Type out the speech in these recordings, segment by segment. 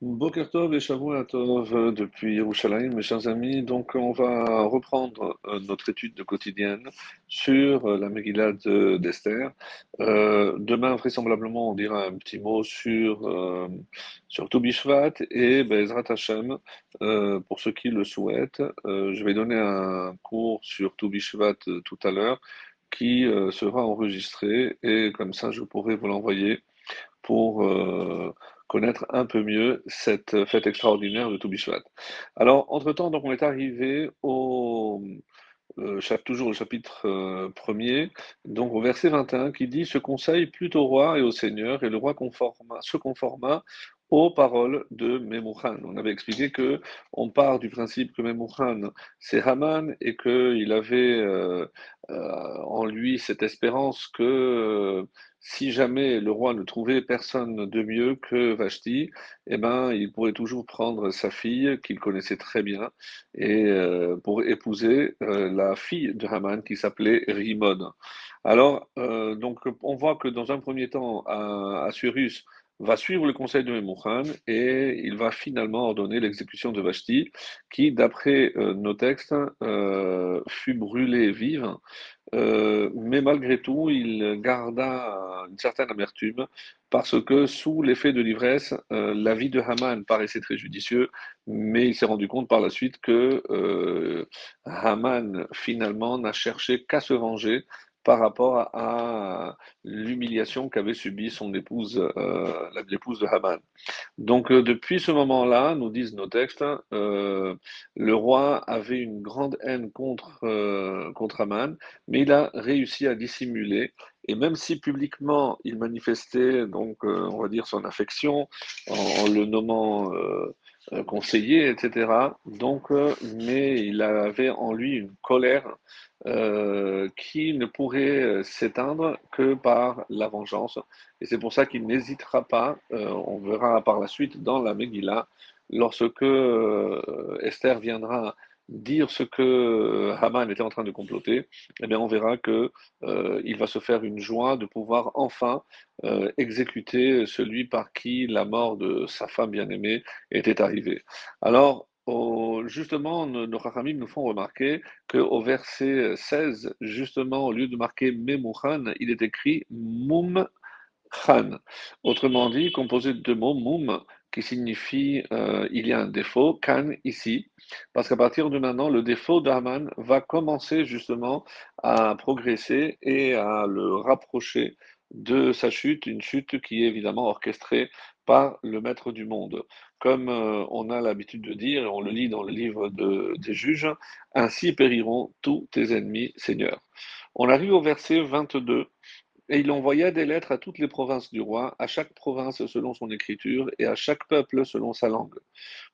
Boker Tov et Shavua Tov euh, depuis Yerushalayim, mes chers amis. Donc, on va reprendre euh, notre étude quotidienne sur euh, la Megillah d'Esther. demain, vraisemblablement, on dira un petit mot sur, sur Toubishvat et Bezrat Hashem, pour ceux qui le souhaitent. je vais donner un cours sur Toubishvat tout à l'heure qui sera enregistré et comme ça, je pourrai vous l'envoyer pour connaître un peu mieux cette fête extraordinaire de Toubishvat. Alors, entre-temps, donc, on est arrivé au, euh, toujours chapitre euh, premier, donc au verset 21, qui dit Ce conseil plut au roi et au seigneur, et le roi se conforma aux paroles de Memouchan. On avait expliqué que on part du principe que Memouchan, c'est Haman et qu'il avait euh, en lui cette espérance que si jamais le roi ne trouvait personne de mieux que Vashti, eh ben, il pourrait toujours prendre sa fille, qu'il connaissait très bien, et euh, pour épouser euh, la fille de Haman qui s'appelait Rimon. Alors, euh, donc, on voit que dans un premier temps, Assurus va suivre le conseil de Memouchan et il va finalement ordonner l'exécution de Vashti, qui, d'après nos textes, fut brûlée vive euh, mais malgré tout, il garda une certaine amertume parce que sous l'effet de l'ivresse, euh, la vie de Haman paraissait très judicieux, mais il s'est rendu compte par la suite que euh, Haman finalement n'a cherché qu'à se venger par rapport à, l'humiliation qu'avait subie son épouse, euh, l'épouse de Haman. Donc euh, depuis ce moment-là, nous disent nos textes, euh, le roi avait une grande haine contre, contre Haman, mais il a réussi à dissimuler. Et même si publiquement il manifestait donc, on va dire, son affection en le nommant conseiller, etc. Donc, mais il avait en lui une colère euh, qui ne pourrait euh, s'éteindre que par la vengeance. Et c'est pour ça qu'il n'hésitera pas, euh, on verra par la suite dans la Megillah, lorsque Esther viendra dire ce que Haman était en train de comploter, eh bien on verra que il va se faire une joie de pouvoir enfin exécuter celui par qui la mort de sa femme bien-aimée était arrivée. Alors, justement, nos, nos nous font remarquer qu'au verset 16, justement, au lieu de marquer Memouchan, il est écrit Mum Khan. Autrement dit, composé de deux mots, Mum, qui signifie euh, il y a un défaut, Khan ici, parce qu'à partir de maintenant, le défaut d'Aman va commencer justement à progresser et à le rapprocher de sa chute, une chute qui est évidemment orchestrée par le maître du monde. Comme euh, on a l'habitude de dire, et on le lit dans le livre des juges, ainsi périront tous tes ennemis, Seigneur. On arrive au verset 22. Et il envoya des lettres à toutes les provinces du roi, à chaque province selon son écriture, et à chaque peuple selon sa langue,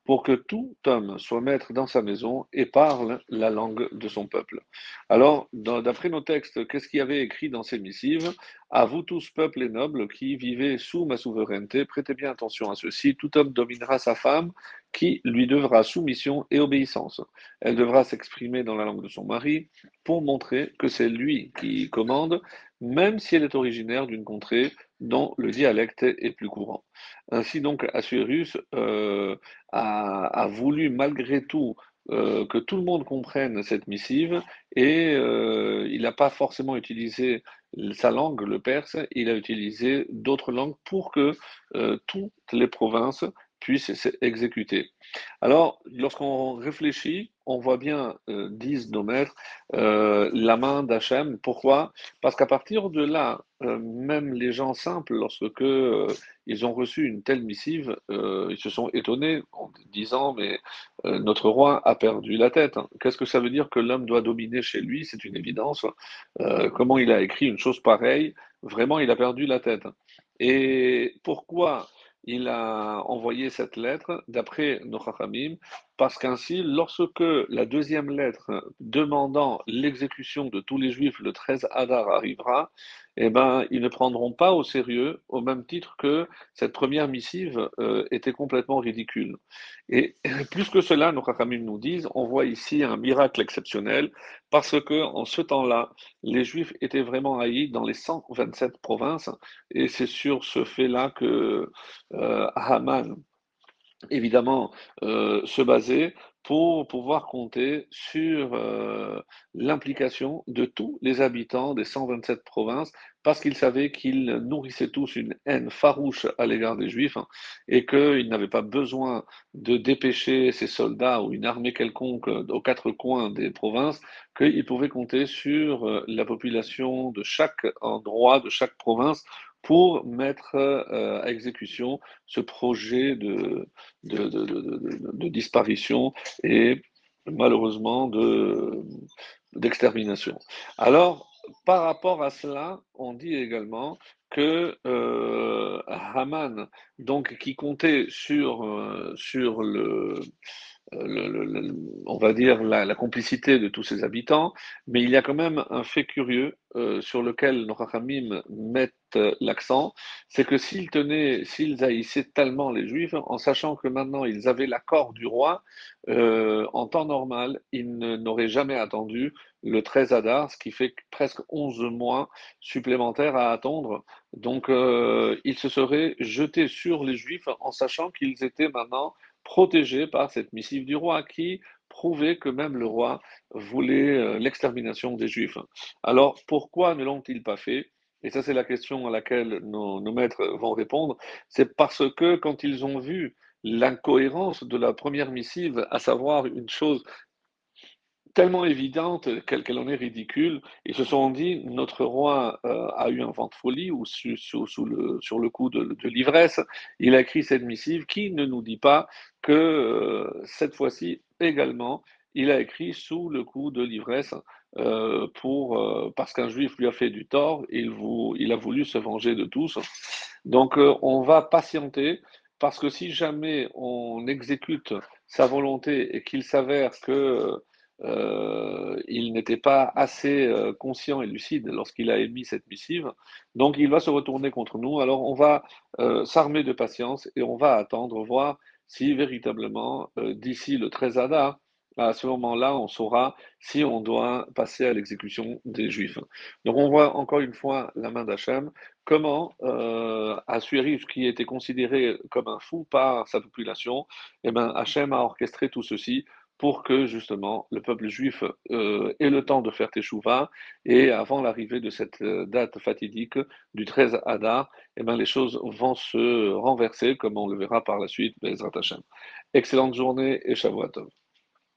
pour que tout homme soit maître dans sa maison et parle la langue de son peuple. Alors, d'après nos textes, qu'est-ce qu'il y avait écrit dans ces missives? À vous tous, peuples et nobles, qui vivez sous ma souveraineté, prêtez bien attention à ceci, tout homme dominera sa femme, qui lui devra soumission et obéissance. Elle devra s'exprimer dans la langue de son mari pour montrer que c'est lui qui commande même si elle est originaire d'une contrée dont le dialecte est plus courant. Ainsi donc, Assuérus euh, a, voulu malgré tout euh, que tout le monde comprenne cette missive et euh, il n'a pas forcément utilisé sa langue, le perse, il a utilisé d'autres langues pour que toutes les provinces puissent exécuter. Alors, lorsqu'on réfléchit, on voit bien, euh, disent nos maîtres, euh, la main d'Hachem. Pourquoi? Parce qu'à partir de là, euh, même les gens simples, lorsque ils ont reçu une telle missive, ils se sont étonnés en disant Mais notre roi a perdu la tête. Qu'est-ce que ça veut dire que l'homme doit dominer chez lui? C'est une évidence. comment il a écrit une chose pareille? Vraiment, il a perdu la tête. Et pourquoi il a envoyé cette lettre d'après nos parce qu'ainsi, lorsque la deuxième lettre demandant l'exécution de tous les Juifs le 13 Adar arrivera, eh ben, ils ne prendront pas au sérieux, au même titre que cette première missive euh, était complètement ridicule. Et plus que cela, nos Chachamim nous disent, on voit ici un miracle exceptionnel, parce que en ce temps-là, les Juifs étaient vraiment haïs dans les 127 provinces, et c'est sur ce fait-là que euh, Haman évidemment, heu, se baser pour pouvoir compter sur, heu, l'implication de tous les habitants des 127 provinces, parce qu'ils savaient qu'ils nourrissaient tous une haine farouche à l'égard des Juifs hein, et qu'ils n'avaient pas besoin de dépêcher ces soldats ou une armée quelconque, heu, aux 4 coins des provinces, qu'ils pouvaient compter sur, la population de chaque endroit, de chaque province pour mettre, heu, à exécution ce projet de de disparition et malheureusement de d'extermination. Alors, par rapport à cela, on dit également que, heu, Haman, donc qui comptait sur, heu, sur le euh, on va dire, la, complicité de tous ses habitants, mais il y a quand même un fait curieux euh, sur lequel nos Rachamim mettent euh, l'accent, c'est que s'ils tenaient, s'ils haïssaient tellement les Juifs, en sachant que maintenant ils avaient l'accord du roi, euh, en temps normal, ils n'auraient jamais attendu le 13 Adar, ce qui fait presque 11 mois supplémentaires à attendre. Donc, ils se seraient jetés sur les Juifs en sachant qu'ils étaient maintenant protégé par cette missive du roi qui prouvait que même le roi voulait euh, l'extermination des Juifs. Alors pourquoi ne l'ont-ils pas fait? Et ça c'est la question à laquelle nos, nos maîtres vont répondre. C'est parce que quand ils ont vu l'incohérence de la première missive, à savoir une chose tellement évidente qu'elle en est ridicule. Ils se sont dit, notre roi euh, a eu un vent de folie ou sous, le, sur le coup de, l'ivresse. Il a écrit cette missive qui ne nous dit pas que euh, cette fois-ci également, il a écrit sous le coup de l'ivresse euh, pour parce qu'un juif lui a fait du tort, il, vous, il a voulu se venger de tous. Donc on va patienter parce que si jamais on exécute sa volonté et qu'il s'avère que euh, il n'était pas assez euh, conscient et lucide lorsqu'il a émis cette missive, donc il va se retourner contre nous. Alors on va euh, s'armer de patience et on va attendre, voir si véritablement, d'ici le 13 Adar, à ce moment-là, on saura si on doit passer à l'exécution des Juifs. Donc on voit encore une fois la main d'Hachem, comment euh, Assuérif, qui était considéré comme un fou par sa population, eh ben, Hachem a orchestré tout ceci pour que justement le peuple juif euh, ait le temps de faire Teshuvah et avant l'arrivée de cette euh, date fatidique du 13 Adar, eh ben, les choses vont se renverser comme on le verra par la suite, Bezrat Hashem. Excellente journée et Shavuot.